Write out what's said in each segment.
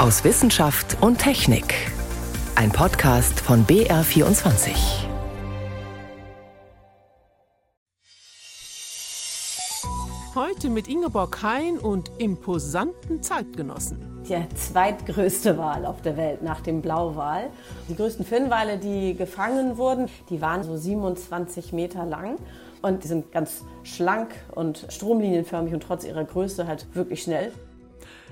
aus Wissenschaft und Technik. Ein Podcast von BR24. Heute mit Ingeborg Hein und imposanten Zeitgenossen. Die zweitgrößte Wal auf der Welt nach dem Blauwal. Die größten Finnwale, die gefangen wurden, die waren so 27 Meter lang. Und die sind ganz schlank und stromlinienförmig und trotz ihrer Größe halt wirklich schnell.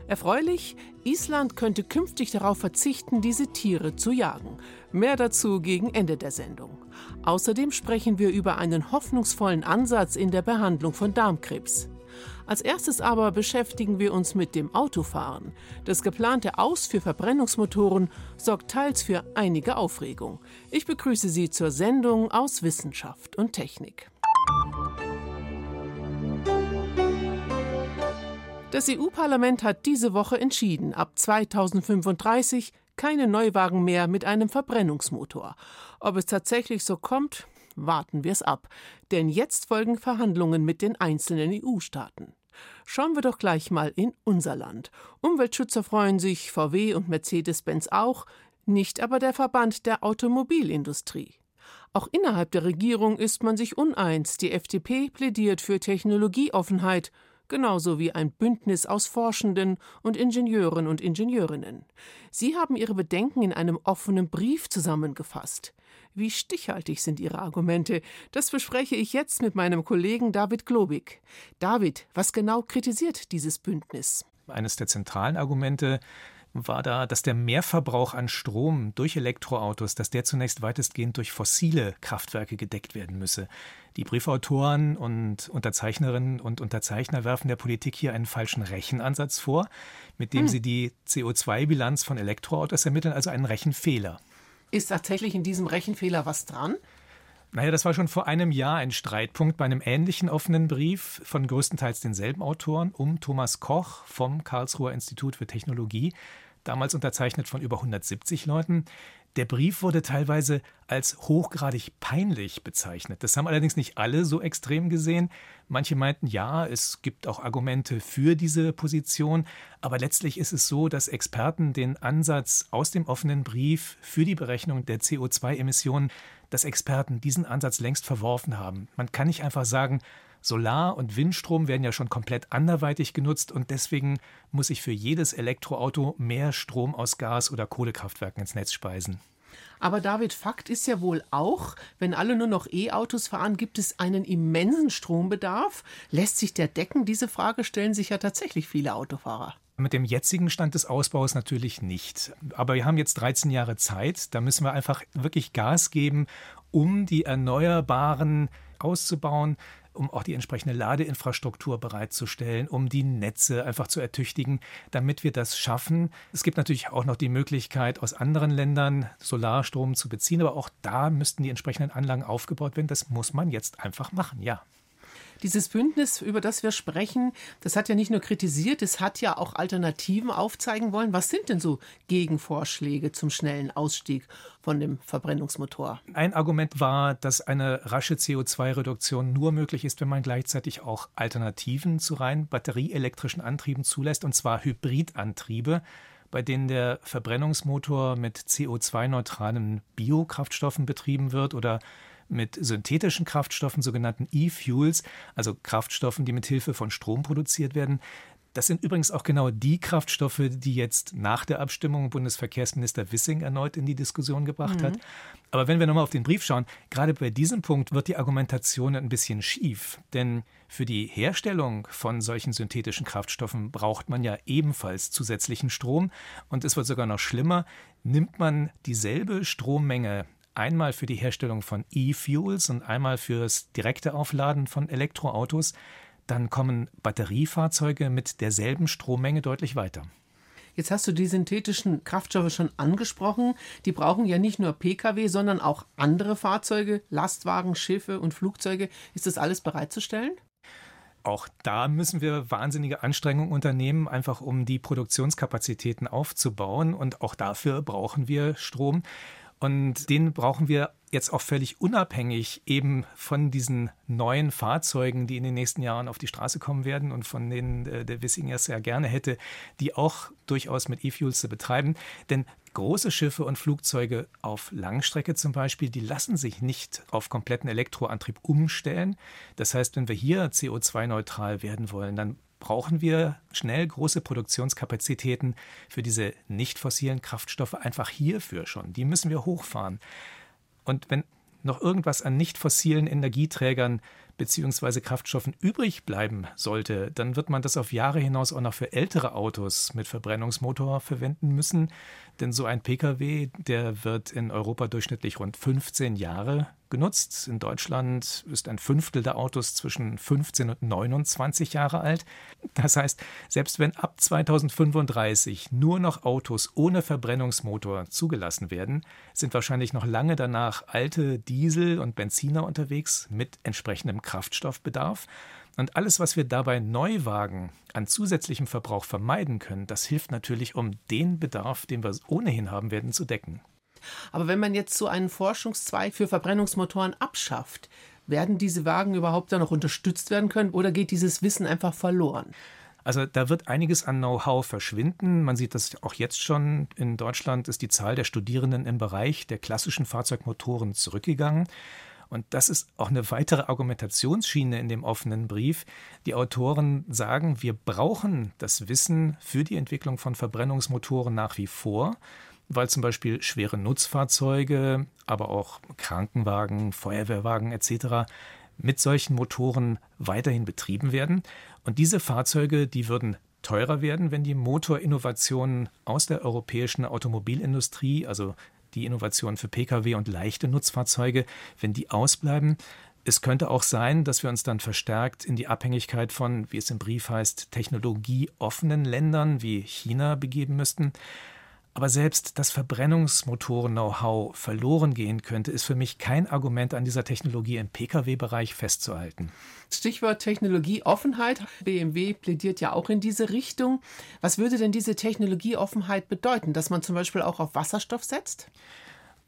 Erfreulich, Island könnte künftig darauf verzichten, diese Tiere zu jagen. Mehr dazu gegen Ende der Sendung. Außerdem sprechen wir über einen hoffnungsvollen Ansatz in der Behandlung von Darmkrebs. Als erstes aber beschäftigen wir uns mit dem Autofahren. Das geplante Aus für Verbrennungsmotoren sorgt teils für einige Aufregung. Ich begrüße Sie zur Sendung aus Wissenschaft und Technik. Das EU-Parlament hat diese Woche entschieden, ab 2035 keine Neuwagen mehr mit einem Verbrennungsmotor. Ob es tatsächlich so kommt, warten wir es ab. Denn jetzt folgen Verhandlungen mit den einzelnen EU-Staaten. Schauen wir doch gleich mal in unser Land. Umweltschützer freuen sich, VW und Mercedes-Benz auch, nicht aber der Verband der Automobilindustrie. Auch innerhalb der Regierung ist man sich uneins. Die FDP plädiert für Technologieoffenheit genauso wie ein Bündnis aus Forschenden und Ingenieuren und Ingenieurinnen. Sie haben ihre Bedenken in einem offenen Brief zusammengefasst. Wie stichhaltig sind Ihre Argumente? Das bespreche ich jetzt mit meinem Kollegen David Globig. David, was genau kritisiert dieses Bündnis? Eines der zentralen Argumente war da, dass der Mehrverbrauch an Strom durch Elektroautos, dass der zunächst weitestgehend durch fossile Kraftwerke gedeckt werden müsse. Die Briefautoren und Unterzeichnerinnen und Unterzeichner werfen der Politik hier einen falschen Rechenansatz vor, mit dem hm. sie die CO2-Bilanz von Elektroautos ermitteln, also einen Rechenfehler. Ist tatsächlich in diesem Rechenfehler was dran? Naja, das war schon vor einem Jahr ein Streitpunkt bei einem ähnlichen offenen Brief von größtenteils denselben Autoren um Thomas Koch vom Karlsruher Institut für Technologie, damals unterzeichnet von über 170 Leuten. Der Brief wurde teilweise als hochgradig peinlich bezeichnet. Das haben allerdings nicht alle so extrem gesehen. Manche meinten, ja, es gibt auch Argumente für diese Position, aber letztlich ist es so, dass Experten den Ansatz aus dem offenen Brief für die Berechnung der CO2-Emissionen dass Experten diesen Ansatz längst verworfen haben. Man kann nicht einfach sagen, Solar- und Windstrom werden ja schon komplett anderweitig genutzt und deswegen muss ich für jedes Elektroauto mehr Strom aus Gas- oder Kohlekraftwerken ins Netz speisen. Aber David, Fakt ist ja wohl auch, wenn alle nur noch E-Autos fahren, gibt es einen immensen Strombedarf. Lässt sich der decken? Diese Frage stellen sich ja tatsächlich viele Autofahrer. Mit dem jetzigen Stand des Ausbaus natürlich nicht. Aber wir haben jetzt 13 Jahre Zeit. Da müssen wir einfach wirklich Gas geben, um die Erneuerbaren auszubauen, um auch die entsprechende Ladeinfrastruktur bereitzustellen, um die Netze einfach zu ertüchtigen, damit wir das schaffen. Es gibt natürlich auch noch die Möglichkeit, aus anderen Ländern Solarstrom zu beziehen, aber auch da müssten die entsprechenden Anlagen aufgebaut werden. Das muss man jetzt einfach machen, ja. Dieses Bündnis, über das wir sprechen, das hat ja nicht nur kritisiert, es hat ja auch Alternativen aufzeigen wollen. Was sind denn so Gegenvorschläge zum schnellen Ausstieg von dem Verbrennungsmotor? Ein Argument war, dass eine rasche CO2-Reduktion nur möglich ist, wenn man gleichzeitig auch Alternativen zu rein batterieelektrischen Antrieben zulässt, und zwar Hybridantriebe bei denen der Verbrennungsmotor mit CO2-neutralen Biokraftstoffen betrieben wird oder mit synthetischen Kraftstoffen, sogenannten E-Fuels, also Kraftstoffen, die mit Hilfe von Strom produziert werden. Das sind übrigens auch genau die Kraftstoffe, die jetzt nach der Abstimmung Bundesverkehrsminister Wissing erneut in die Diskussion gebracht mhm. hat. Aber wenn wir nochmal auf den Brief schauen, gerade bei diesem Punkt wird die Argumentation ein bisschen schief. Denn für die Herstellung von solchen synthetischen Kraftstoffen braucht man ja ebenfalls zusätzlichen Strom. Und es wird sogar noch schlimmer. Nimmt man dieselbe Strommenge einmal für die Herstellung von E-Fuels und einmal fürs direkte Aufladen von Elektroautos, dann kommen Batteriefahrzeuge mit derselben Strommenge deutlich weiter. Jetzt hast du die synthetischen Kraftstoffe schon angesprochen. Die brauchen ja nicht nur Pkw, sondern auch andere Fahrzeuge, Lastwagen, Schiffe und Flugzeuge. Ist das alles bereitzustellen? Auch da müssen wir wahnsinnige Anstrengungen unternehmen, einfach um die Produktionskapazitäten aufzubauen. Und auch dafür brauchen wir Strom. Und den brauchen wir jetzt auch völlig unabhängig eben von diesen neuen Fahrzeugen, die in den nächsten Jahren auf die Straße kommen werden und von denen äh, der Wissing ja gerne hätte, die auch durchaus mit E-Fuels zu betreiben. Denn große Schiffe und Flugzeuge auf Langstrecke zum Beispiel, die lassen sich nicht auf kompletten Elektroantrieb umstellen. Das heißt, wenn wir hier CO2-neutral werden wollen, dann brauchen wir schnell große Produktionskapazitäten für diese nicht fossilen Kraftstoffe einfach hierfür schon. Die müssen wir hochfahren. Und wenn noch irgendwas an nicht fossilen Energieträgern bzw. Kraftstoffen übrig bleiben sollte, dann wird man das auf Jahre hinaus auch noch für ältere Autos mit Verbrennungsmotor verwenden müssen. Denn so ein Pkw, der wird in Europa durchschnittlich rund 15 Jahre genutzt. In Deutschland ist ein Fünftel der Autos zwischen 15 und 29 Jahre alt. Das heißt, selbst wenn ab 2035 nur noch Autos ohne Verbrennungsmotor zugelassen werden, sind wahrscheinlich noch lange danach alte Diesel und Benziner unterwegs mit entsprechendem Kraftstoffbedarf. Und alles, was wir dabei Neuwagen an zusätzlichem Verbrauch vermeiden können, das hilft natürlich, um den Bedarf, den wir ohnehin haben werden, zu decken. Aber wenn man jetzt so einen Forschungszweig für Verbrennungsmotoren abschafft, werden diese Wagen überhaupt dann noch unterstützt werden können oder geht dieses Wissen einfach verloren? Also da wird einiges an Know-how verschwinden. Man sieht das auch jetzt schon. In Deutschland ist die Zahl der Studierenden im Bereich der klassischen Fahrzeugmotoren zurückgegangen. Und das ist auch eine weitere Argumentationsschiene in dem offenen Brief. Die Autoren sagen, wir brauchen das Wissen für die Entwicklung von Verbrennungsmotoren nach wie vor weil zum Beispiel schwere Nutzfahrzeuge, aber auch Krankenwagen, Feuerwehrwagen etc. mit solchen Motoren weiterhin betrieben werden. Und diese Fahrzeuge, die würden teurer werden, wenn die Motorinnovationen aus der europäischen Automobilindustrie, also die Innovationen für Pkw und leichte Nutzfahrzeuge, wenn die ausbleiben. Es könnte auch sein, dass wir uns dann verstärkt in die Abhängigkeit von, wie es im Brief heißt, technologieoffenen Ländern wie China begeben müssten. Aber selbst das Verbrennungsmotoren-Know-how verloren gehen könnte, ist für mich kein Argument, an dieser Technologie im Pkw-Bereich festzuhalten. Stichwort Technologieoffenheit. BMW plädiert ja auch in diese Richtung. Was würde denn diese Technologieoffenheit bedeuten? Dass man zum Beispiel auch auf Wasserstoff setzt?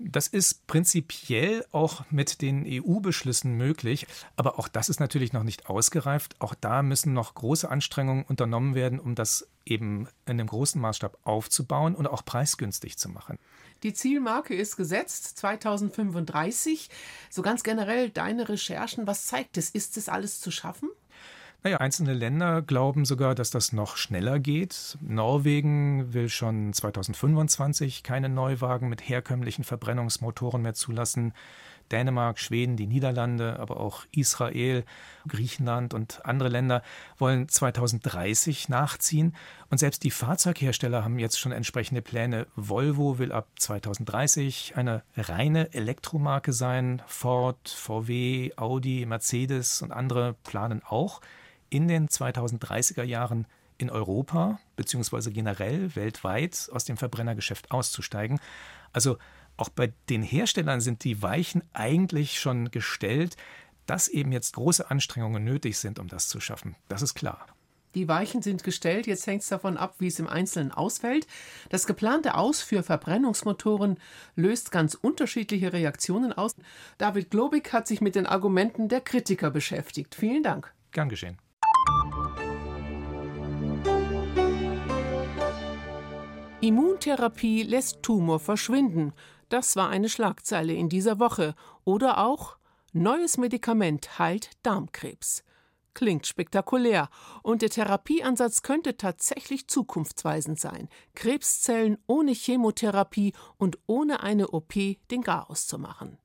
Das ist prinzipiell auch mit den EU-Beschlüssen möglich, aber auch das ist natürlich noch nicht ausgereift. Auch da müssen noch große Anstrengungen unternommen werden, um das eben in einem großen Maßstab aufzubauen und auch preisgünstig zu machen. Die Zielmarke ist gesetzt 2035. So ganz generell deine Recherchen, was zeigt es? Ist es alles zu schaffen? Naja, einzelne Länder glauben sogar, dass das noch schneller geht. Norwegen will schon 2025 keine Neuwagen mit herkömmlichen Verbrennungsmotoren mehr zulassen. Dänemark, Schweden, die Niederlande, aber auch Israel, Griechenland und andere Länder wollen 2030 nachziehen. Und selbst die Fahrzeughersteller haben jetzt schon entsprechende Pläne. Volvo will ab 2030 eine reine Elektromarke sein. Ford, VW, Audi, Mercedes und andere planen auch in den 2030er Jahren in Europa bzw. generell weltweit aus dem Verbrennergeschäft auszusteigen. Also auch bei den Herstellern sind die Weichen eigentlich schon gestellt, dass eben jetzt große Anstrengungen nötig sind, um das zu schaffen. Das ist klar. Die Weichen sind gestellt, jetzt hängt es davon ab, wie es im Einzelnen ausfällt. Das geplante Aus für Verbrennungsmotoren löst ganz unterschiedliche Reaktionen aus. David Globig hat sich mit den Argumenten der Kritiker beschäftigt. Vielen Dank. Gern geschehen. Immuntherapie lässt Tumor verschwinden. Das war eine Schlagzeile in dieser Woche. Oder auch Neues Medikament heilt Darmkrebs. Klingt spektakulär und der Therapieansatz könnte tatsächlich zukunftsweisend sein. Krebszellen ohne Chemotherapie und ohne eine OP den Garaus zu machen.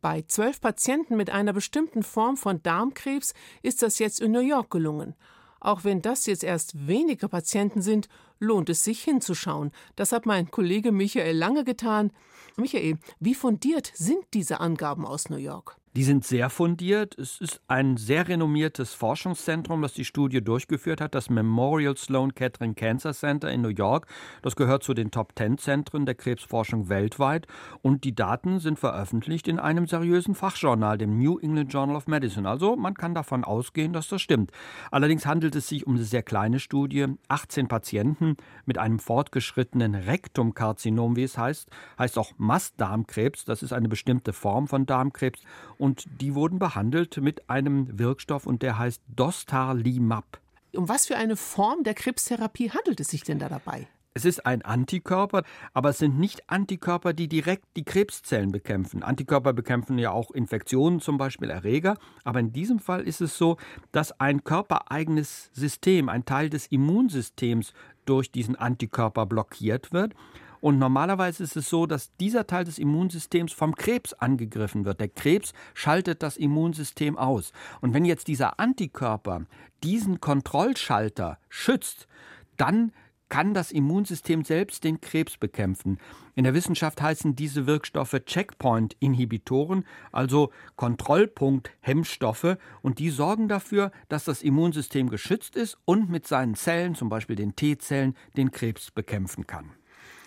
Bei zwölf Patienten mit einer bestimmten Form von Darmkrebs ist das jetzt in New York gelungen. Auch wenn das jetzt erst wenige Patienten sind, lohnt es sich hinzuschauen. Das hat mein Kollege Michael Lange getan. Michael, wie fundiert sind diese Angaben aus New York? Die sind sehr fundiert. Es ist ein sehr renommiertes Forschungszentrum, das die Studie durchgeführt hat, das Memorial Sloan Kettering Cancer Center in New York. Das gehört zu den Top Ten Zentren der Krebsforschung weltweit. Und die Daten sind veröffentlicht in einem seriösen Fachjournal, dem New England Journal of Medicine. Also man kann davon ausgehen, dass das stimmt. Allerdings handelt es sich um eine sehr kleine Studie. 18 Patienten mit einem fortgeschrittenen Rektumkarzinom, wie es heißt, heißt auch Mastdarmkrebs. Das ist eine bestimmte Form von Darmkrebs und die wurden behandelt mit einem Wirkstoff und der heißt Dostarlimab. Um was für eine Form der Krebstherapie handelt es sich denn da dabei? Es ist ein Antikörper, aber es sind nicht Antikörper, die direkt die Krebszellen bekämpfen. Antikörper bekämpfen ja auch Infektionen, zum Beispiel Erreger. Aber in diesem Fall ist es so, dass ein körpereigenes System, ein Teil des Immunsystems durch diesen Antikörper blockiert wird. Und normalerweise ist es so, dass dieser Teil des Immunsystems vom Krebs angegriffen wird. Der Krebs schaltet das Immunsystem aus. Und wenn jetzt dieser Antikörper diesen Kontrollschalter schützt, dann kann das Immunsystem selbst den Krebs bekämpfen. In der Wissenschaft heißen diese Wirkstoffe Checkpoint-Inhibitoren, also Kontrollpunkt-Hemmstoffe, und die sorgen dafür, dass das Immunsystem geschützt ist und mit seinen Zellen, zum Beispiel den T-Zellen, den Krebs bekämpfen kann.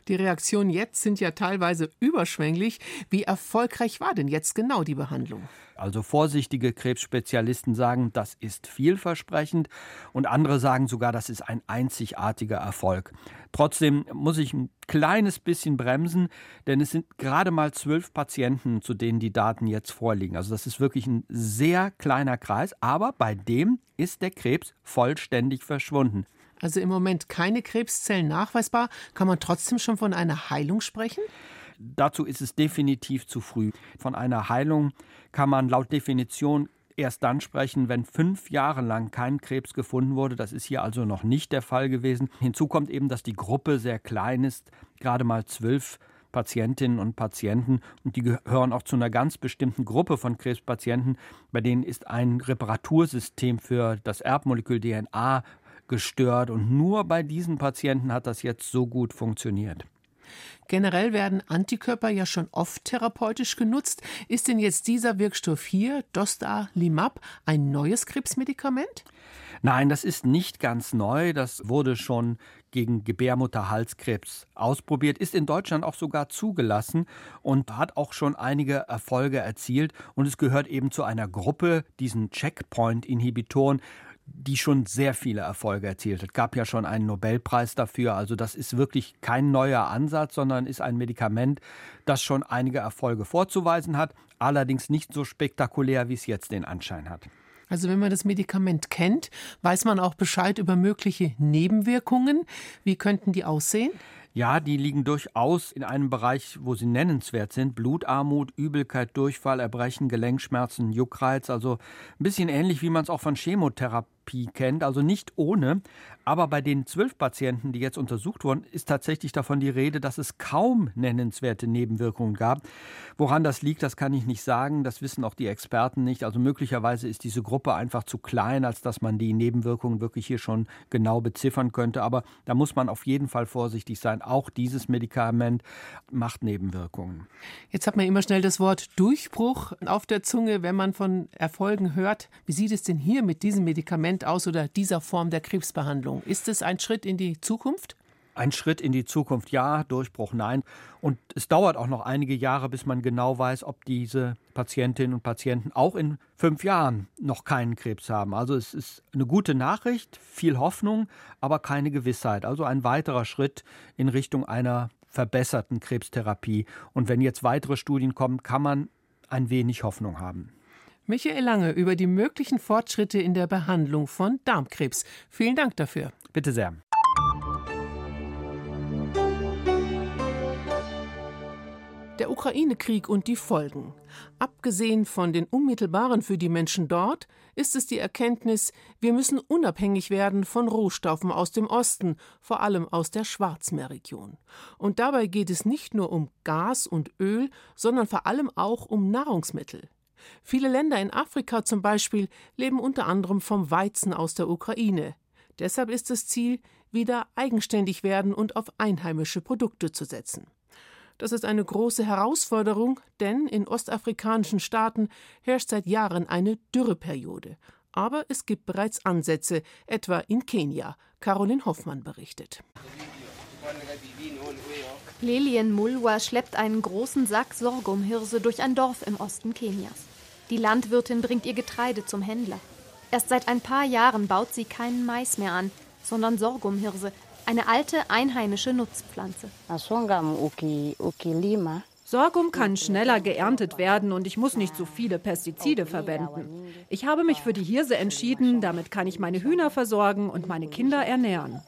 Die Reaktionen jetzt sind ja teilweise überschwänglich. Wie erfolgreich war denn jetzt genau die Behandlung? Also vorsichtige Krebsspezialisten sagen, das ist vielversprechend und andere sagen sogar, das ist ein einzigartiger Erfolg. Trotzdem muss ich ein kleines bisschen bremsen, denn es sind gerade mal zwölf Patienten, zu denen die Daten jetzt vorliegen. Also das ist wirklich ein sehr kleiner Kreis, aber bei dem ist der Krebs vollständig verschwunden. Also im Moment keine Krebszellen nachweisbar. Kann man trotzdem schon von einer Heilung sprechen? Dazu ist es definitiv zu früh. Von einer Heilung kann man laut Definition erst dann sprechen, wenn fünf Jahre lang kein Krebs gefunden wurde. Das ist hier also noch nicht der Fall gewesen. Hinzu kommt eben, dass die Gruppe sehr klein ist, gerade mal zwölf Patientinnen und Patienten und die gehören auch zu einer ganz bestimmten Gruppe von Krebspatienten, bei denen ist ein Reparatursystem für das Erbmolekül DNA gestört und nur bei diesen Patienten hat das jetzt so gut funktioniert. Generell werden Antikörper ja schon oft therapeutisch genutzt. Ist denn jetzt dieser Wirkstoff hier, Dostalimab, ein neues Krebsmedikament? Nein, das ist nicht ganz neu. Das wurde schon gegen Gebärmutterhalskrebs ausprobiert, ist in Deutschland auch sogar zugelassen und hat auch schon einige Erfolge erzielt. Und es gehört eben zu einer Gruppe, diesen Checkpoint-Inhibitoren, die schon sehr viele Erfolge erzielt hat. Es gab ja schon einen Nobelpreis dafür. Also das ist wirklich kein neuer Ansatz, sondern ist ein Medikament, das schon einige Erfolge vorzuweisen hat, allerdings nicht so spektakulär, wie es jetzt den Anschein hat. Also wenn man das Medikament kennt, weiß man auch Bescheid über mögliche Nebenwirkungen. Wie könnten die aussehen? Ja, die liegen durchaus in einem Bereich, wo sie nennenswert sind. Blutarmut, Übelkeit, Durchfall, Erbrechen, Gelenkschmerzen, Juckreiz. Also ein bisschen ähnlich, wie man es auch von Chemotherapie Therapie kennt, also nicht ohne. Aber bei den zwölf Patienten, die jetzt untersucht wurden, ist tatsächlich davon die Rede, dass es kaum nennenswerte Nebenwirkungen gab. Woran das liegt, das kann ich nicht sagen. Das wissen auch die Experten nicht. Also möglicherweise ist diese Gruppe einfach zu klein, als dass man die Nebenwirkungen wirklich hier schon genau beziffern könnte. Aber da muss man auf jeden Fall vorsichtig sein. Auch dieses Medikament macht Nebenwirkungen. Jetzt hat man immer schnell das Wort Durchbruch auf der Zunge, wenn man von Erfolgen hört. Wie sieht es denn hier mit diesem Medikament Medikament aus oder dieser Form der Krebsbehandlung? Ist es ein Schritt in die Zukunft? Ein Schritt in die Zukunft, ja, Durchbruch, nein. Und es dauert auch noch einige Jahre, bis man genau weiß, ob diese Patientinnen und Patienten auch in fünf Jahren noch keinen Krebs haben. Also es ist eine gute Nachricht, viel Hoffnung, aber keine Gewissheit. Also ein weiterer Schritt in Richtung einer verbesserten Krebstherapie. Und wenn jetzt weitere Studien kommen, kann man ein wenig Hoffnung haben. Michael Lange über die möglichen Fortschritte in der Behandlung von Darmkrebs. Vielen Dank dafür. Bitte sehr. Der Ukraine-Krieg und die Folgen. Abgesehen von den unmittelbaren für die Menschen dort, ist es die Erkenntnis, wir müssen unabhängig werden von Rohstoffen aus dem Osten, vor allem aus der Schwarzmeerregion. Und dabei geht es nicht nur um Gas und Öl, sondern vor allem auch um Nahrungsmittel. Viele Länder in Afrika zum Beispiel leben unter anderem vom Weizen aus der Ukraine. Deshalb ist das Ziel, wieder eigenständig werden und auf einheimische Produkte zu setzen. Das ist eine große Herausforderung, denn in ostafrikanischen Staaten herrscht seit Jahren eine Dürreperiode. Aber es gibt bereits Ansätze, etwa in Kenia. Caroline Hoffmann berichtet. Lelien Mulwa schleppt einen großen Sack Sorghumhirse durch ein Dorf im Osten Kenias. Die Landwirtin bringt ihr Getreide zum Händler. Erst seit ein paar Jahren baut sie keinen Mais mehr an, sondern Sorghumhirse, eine alte einheimische Nutzpflanze. Sorghum kann schneller geerntet werden und ich muss nicht so viele Pestizide verwenden. Ich habe mich für die Hirse entschieden, damit kann ich meine Hühner versorgen und meine Kinder ernähren.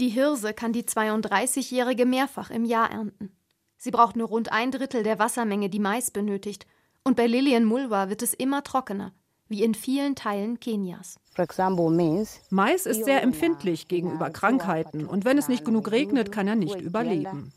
Die Hirse kann die 32-Jährige mehrfach im Jahr ernten. Sie braucht nur rund ein Drittel der Wassermenge, die Mais benötigt. Und bei Lillian Mulwa wird es immer trockener, wie in vielen Teilen Kenias. Mais ist sehr empfindlich gegenüber Krankheiten und wenn es nicht genug regnet, kann er nicht überleben.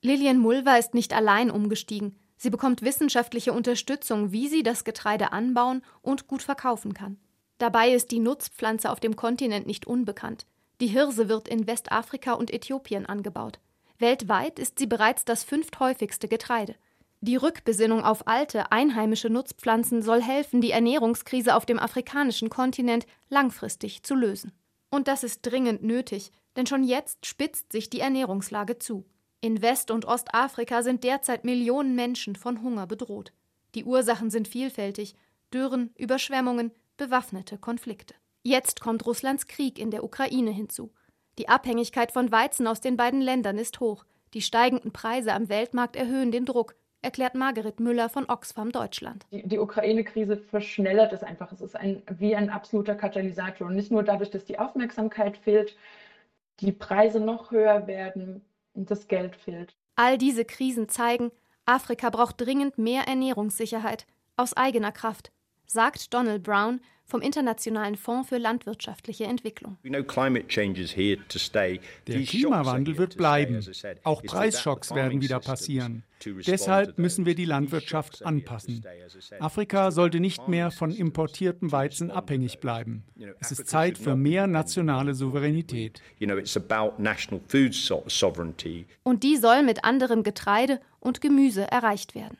Lilian Mulva ist nicht allein umgestiegen. Sie bekommt wissenschaftliche Unterstützung, wie sie das Getreide anbauen und gut verkaufen kann. Dabei ist die Nutzpflanze auf dem Kontinent nicht unbekannt. Die Hirse wird in Westafrika und Äthiopien angebaut. Weltweit ist sie bereits das fünfthäufigste Getreide. Die Rückbesinnung auf alte, einheimische Nutzpflanzen soll helfen, die Ernährungskrise auf dem afrikanischen Kontinent langfristig zu lösen. Und das ist dringend nötig, denn schon jetzt spitzt sich die Ernährungslage zu. In West- und Ostafrika sind derzeit Millionen Menschen von Hunger bedroht. Die Ursachen sind vielfältig Dürren, Überschwemmungen, bewaffnete Konflikte. Jetzt kommt Russlands Krieg in der Ukraine hinzu. Die Abhängigkeit von Weizen aus den beiden Ländern ist hoch. Die steigenden Preise am Weltmarkt erhöhen den Druck, erklärt Margaret Müller von Oxfam Deutschland. Die, die Ukraine-Krise verschnellert es einfach. Es ist ein, wie ein absoluter Katalysator. Und nicht nur dadurch, dass die Aufmerksamkeit fehlt, die Preise noch höher werden und das Geld fehlt. All diese Krisen zeigen, Afrika braucht dringend mehr Ernährungssicherheit aus eigener Kraft, sagt Donald Brown, vom Internationalen Fonds für landwirtschaftliche Entwicklung. Der Klimawandel wird bleiben. Auch Preisschocks werden wieder passieren. Deshalb müssen wir die Landwirtschaft anpassen. Afrika sollte nicht mehr von importiertem Weizen abhängig bleiben. Es ist Zeit für mehr nationale Souveränität. Und die soll mit anderem Getreide und Gemüse erreicht werden.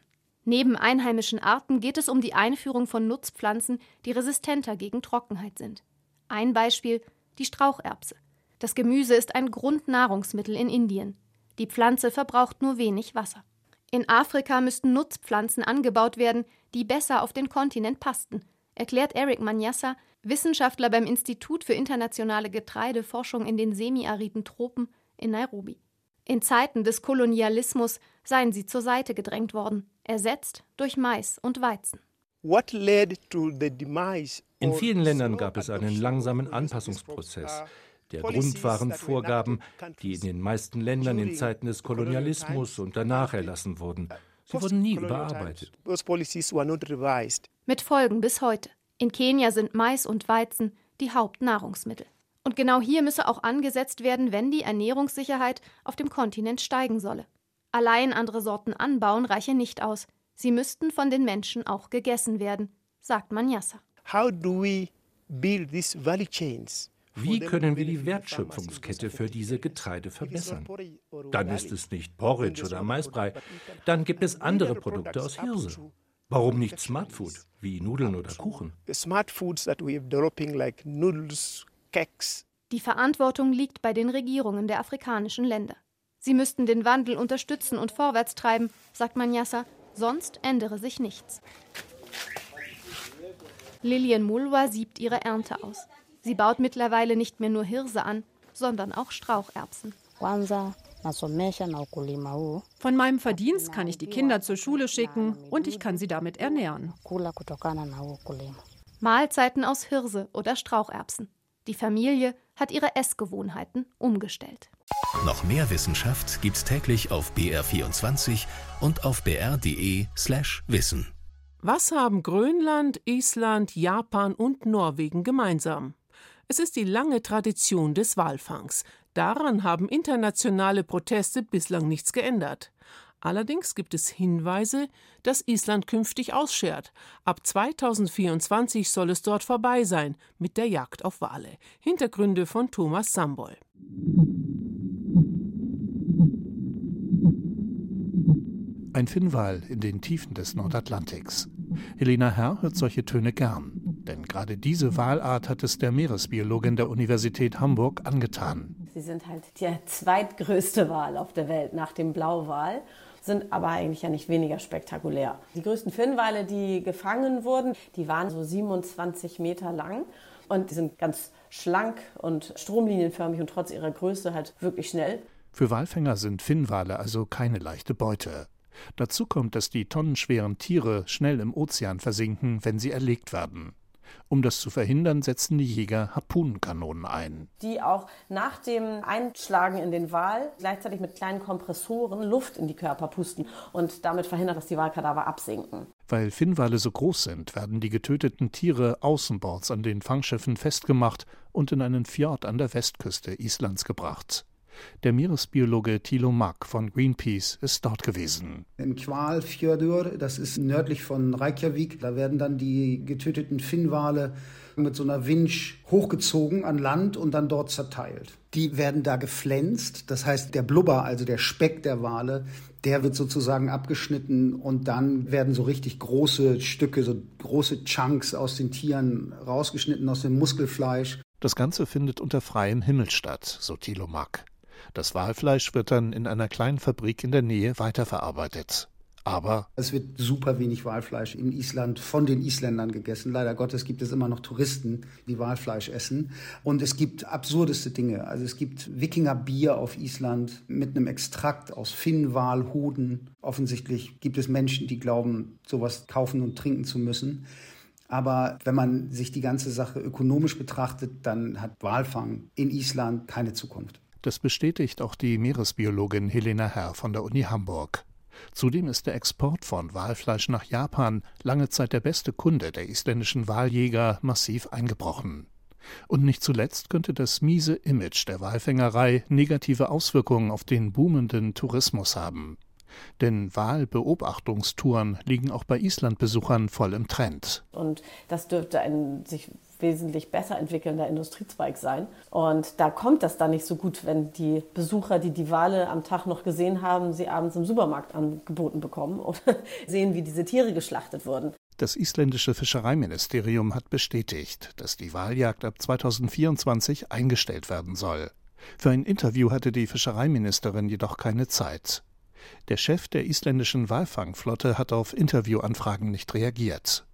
Neben einheimischen Arten geht es um die Einführung von Nutzpflanzen, die resistenter gegen Trockenheit sind. Ein Beispiel die Straucherbse. Das Gemüse ist ein Grundnahrungsmittel in Indien. Die Pflanze verbraucht nur wenig Wasser. In Afrika müssten Nutzpflanzen angebaut werden, die besser auf den Kontinent passten, erklärt Eric Manyassa, Wissenschaftler beim Institut für internationale Getreideforschung in den semiariden Tropen in Nairobi. In Zeiten des Kolonialismus seien sie zur Seite gedrängt worden, ersetzt durch Mais und Weizen. In vielen Ländern gab es einen langsamen Anpassungsprozess. Der Grund waren Vorgaben, die in den meisten Ländern in Zeiten des Kolonialismus und danach erlassen wurden. Sie wurden nie überarbeitet. Mit Folgen bis heute. In Kenia sind Mais und Weizen die Hauptnahrungsmittel. Und genau hier müsse auch angesetzt werden, wenn die Ernährungssicherheit auf dem Kontinent steigen solle. Allein andere Sorten anbauen reiche nicht aus. Sie müssten von den Menschen auch gegessen werden, sagt Manyassa. Wie können wir die Wertschöpfungskette für diese Getreide verbessern? Dann ist es nicht Porridge oder Maisbrei, dann gibt es andere Produkte aus Hirse. Warum nicht Smart Food, wie Nudeln oder Kuchen? Smart Foods that we are developing like noodles, die Verantwortung liegt bei den Regierungen der afrikanischen Länder. Sie müssten den Wandel unterstützen und vorwärts treiben, sagt Manyassa, sonst ändere sich nichts. Lilian Mulwa siebt ihre Ernte aus. Sie baut mittlerweile nicht mehr nur Hirse an, sondern auch Straucherbsen. Von meinem Verdienst kann ich die Kinder zur Schule schicken und ich kann sie damit ernähren. Mahlzeiten aus Hirse oder Straucherbsen. Die Familie hat ihre Essgewohnheiten umgestellt. Noch mehr Wissenschaft gibt's täglich auf BR24 und auf br.de/slash wissen. Was haben Grönland, Island, Japan und Norwegen gemeinsam? Es ist die lange Tradition des Walfangs. Daran haben internationale Proteste bislang nichts geändert. Allerdings gibt es Hinweise, dass Island künftig ausschert. Ab 2024 soll es dort vorbei sein mit der Jagd auf Wale. Hintergründe von Thomas Sambol. Ein Finnwal in den Tiefen des Nordatlantiks. Helena Herr hört solche Töne gern, denn gerade diese Walart hat es der Meeresbiologin der Universität Hamburg angetan. Sie sind halt der zweitgrößte Wal auf der Welt nach dem Blauwal sind aber eigentlich ja nicht weniger spektakulär. Die größten Finnwale, die gefangen wurden, die waren so 27 Meter lang und die sind ganz schlank und stromlinienförmig und trotz ihrer Größe halt wirklich schnell. Für Walfänger sind Finnwale also keine leichte Beute. Dazu kommt, dass die tonnenschweren Tiere schnell im Ozean versinken, wenn sie erlegt werden. Um das zu verhindern, setzen die Jäger Harpunenkanonen ein. Die auch nach dem Einschlagen in den Wal gleichzeitig mit kleinen Kompressoren Luft in die Körper pusten und damit verhindern, dass die Walkadaver absinken. Weil Finnwale so groß sind, werden die getöteten Tiere außenbords an den Fangschiffen festgemacht und in einen Fjord an der Westküste Islands gebracht. Der Meeresbiologe Thilo Mack von Greenpeace ist dort gewesen. In Kvalfjörður, das ist nördlich von Reykjavik, da werden dann die getöteten Finnwale mit so einer Winch hochgezogen an Land und dann dort zerteilt. Die werden da geflänzt, das heißt der Blubber, also der Speck der Wale, der wird sozusagen abgeschnitten und dann werden so richtig große Stücke, so große Chunks aus den Tieren rausgeschnitten, aus dem Muskelfleisch. Das Ganze findet unter freiem Himmel statt, so Thilo Mack. Das Walfleisch wird dann in einer kleinen Fabrik in der Nähe weiterverarbeitet. Aber es wird super wenig Walfleisch in Island von den Isländern gegessen. Leider Gottes gibt es immer noch Touristen, die Walfleisch essen. Und es gibt absurdeste Dinge. Also es gibt Wikingerbier auf Island mit einem Extrakt aus Finnwalhoden. Offensichtlich gibt es Menschen, die glauben, sowas kaufen und trinken zu müssen. Aber wenn man sich die ganze Sache ökonomisch betrachtet, dann hat Walfang in Island keine Zukunft. Das bestätigt auch die Meeresbiologin Helena Herr von der Uni Hamburg. Zudem ist der Export von Walfleisch nach Japan lange Zeit der beste Kunde der isländischen Waljäger massiv eingebrochen. Und nicht zuletzt könnte das miese Image der Walfängerei negative Auswirkungen auf den boomenden Tourismus haben. Denn Wahlbeobachtungstouren liegen auch bei Islandbesuchern voll im Trend. Und das dürfte ein sich wesentlich besser entwickelnder Industriezweig sein. Und da kommt das dann nicht so gut, wenn die Besucher, die die Wale am Tag noch gesehen haben, sie abends im Supermarkt angeboten bekommen oder sehen, wie diese Tiere geschlachtet wurden. Das isländische Fischereiministerium hat bestätigt, dass die Waljagd ab 2024 eingestellt werden soll. Für ein Interview hatte die Fischereiministerin jedoch keine Zeit. Der Chef der isländischen Walfangflotte hat auf Interviewanfragen nicht reagiert.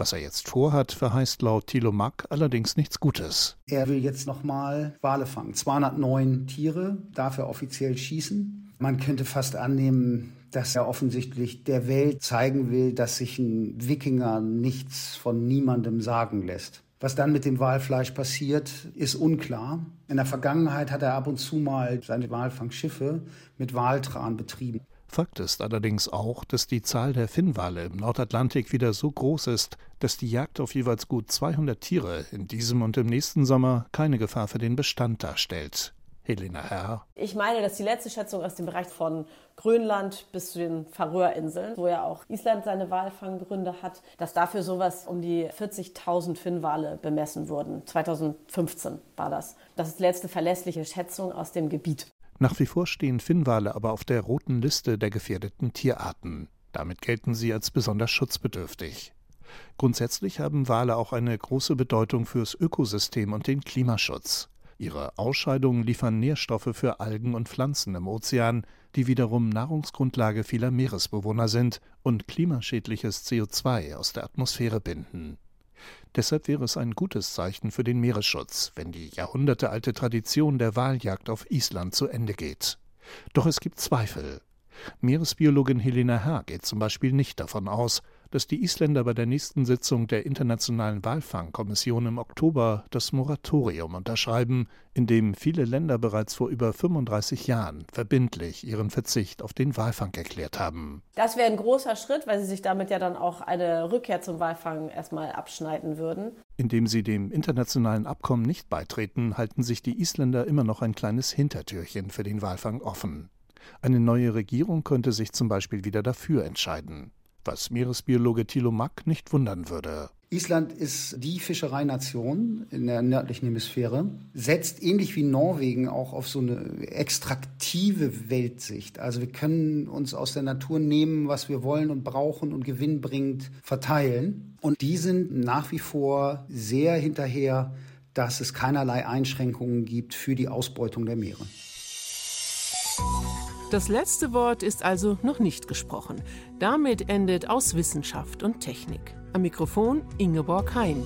Was er jetzt vorhat, verheißt laut Thilo Mack allerdings nichts Gutes. Er will jetzt nochmal Wale fangen. 209 Tiere darf er offiziell schießen. Man könnte fast annehmen, dass er offensichtlich der Welt zeigen will, dass sich ein Wikinger nichts von niemandem sagen lässt. Was dann mit dem Walfleisch passiert, ist unklar. In der Vergangenheit hat er ab und zu mal seine Walfangschiffe mit Waltran betrieben. Fakt ist allerdings auch, dass die Zahl der Finnwale im Nordatlantik wieder so groß ist, dass die Jagd auf jeweils gut 200 Tiere in diesem und im nächsten Sommer keine Gefahr für den Bestand darstellt. Helena Herr. Ich meine, dass die letzte Schätzung aus dem Bereich von Grönland bis zu den Färöerinseln, wo ja auch Island seine Walfanggründe hat, dass dafür sowas um die 40.000 Finnwale bemessen wurden. 2015 war das. Das ist die letzte verlässliche Schätzung aus dem Gebiet. Nach wie vor stehen Finnwale aber auf der roten Liste der gefährdeten Tierarten. Damit gelten sie als besonders schutzbedürftig. Grundsätzlich haben Wale auch eine große Bedeutung fürs Ökosystem und den Klimaschutz. Ihre Ausscheidungen liefern Nährstoffe für Algen und Pflanzen im Ozean, die wiederum Nahrungsgrundlage vieler Meeresbewohner sind und klimaschädliches CO2 aus der Atmosphäre binden. Deshalb wäre es ein gutes Zeichen für den Meeresschutz, wenn die jahrhundertealte Tradition der Waljagd auf Island zu Ende geht. Doch es gibt Zweifel. Meeresbiologin Helena Herr geht zum Beispiel nicht davon aus, dass die Isländer bei der nächsten Sitzung der Internationalen Walfangkommission im Oktober das Moratorium unterschreiben, in dem viele Länder bereits vor über 35 Jahren verbindlich ihren Verzicht auf den Walfang erklärt haben. Das wäre ein großer Schritt, weil sie sich damit ja dann auch eine Rückkehr zum Walfang erstmal abschneiden würden. Indem sie dem internationalen Abkommen nicht beitreten, halten sich die Isländer immer noch ein kleines Hintertürchen für den Walfang offen. Eine neue Regierung könnte sich zum Beispiel wieder dafür entscheiden. Was Meeresbiologe Thilo Mack nicht wundern würde. Island ist die Fischereination in der nördlichen Hemisphäre, setzt ähnlich wie Norwegen auch auf so eine extraktive Weltsicht. Also wir können uns aus der Natur nehmen, was wir wollen und brauchen und gewinnbringend verteilen. Und die sind nach wie vor sehr hinterher, dass es keinerlei Einschränkungen gibt für die Ausbeutung der Meere. Das letzte Wort ist also noch nicht gesprochen. Damit endet aus Wissenschaft und Technik. Am Mikrofon Ingeborg Hein.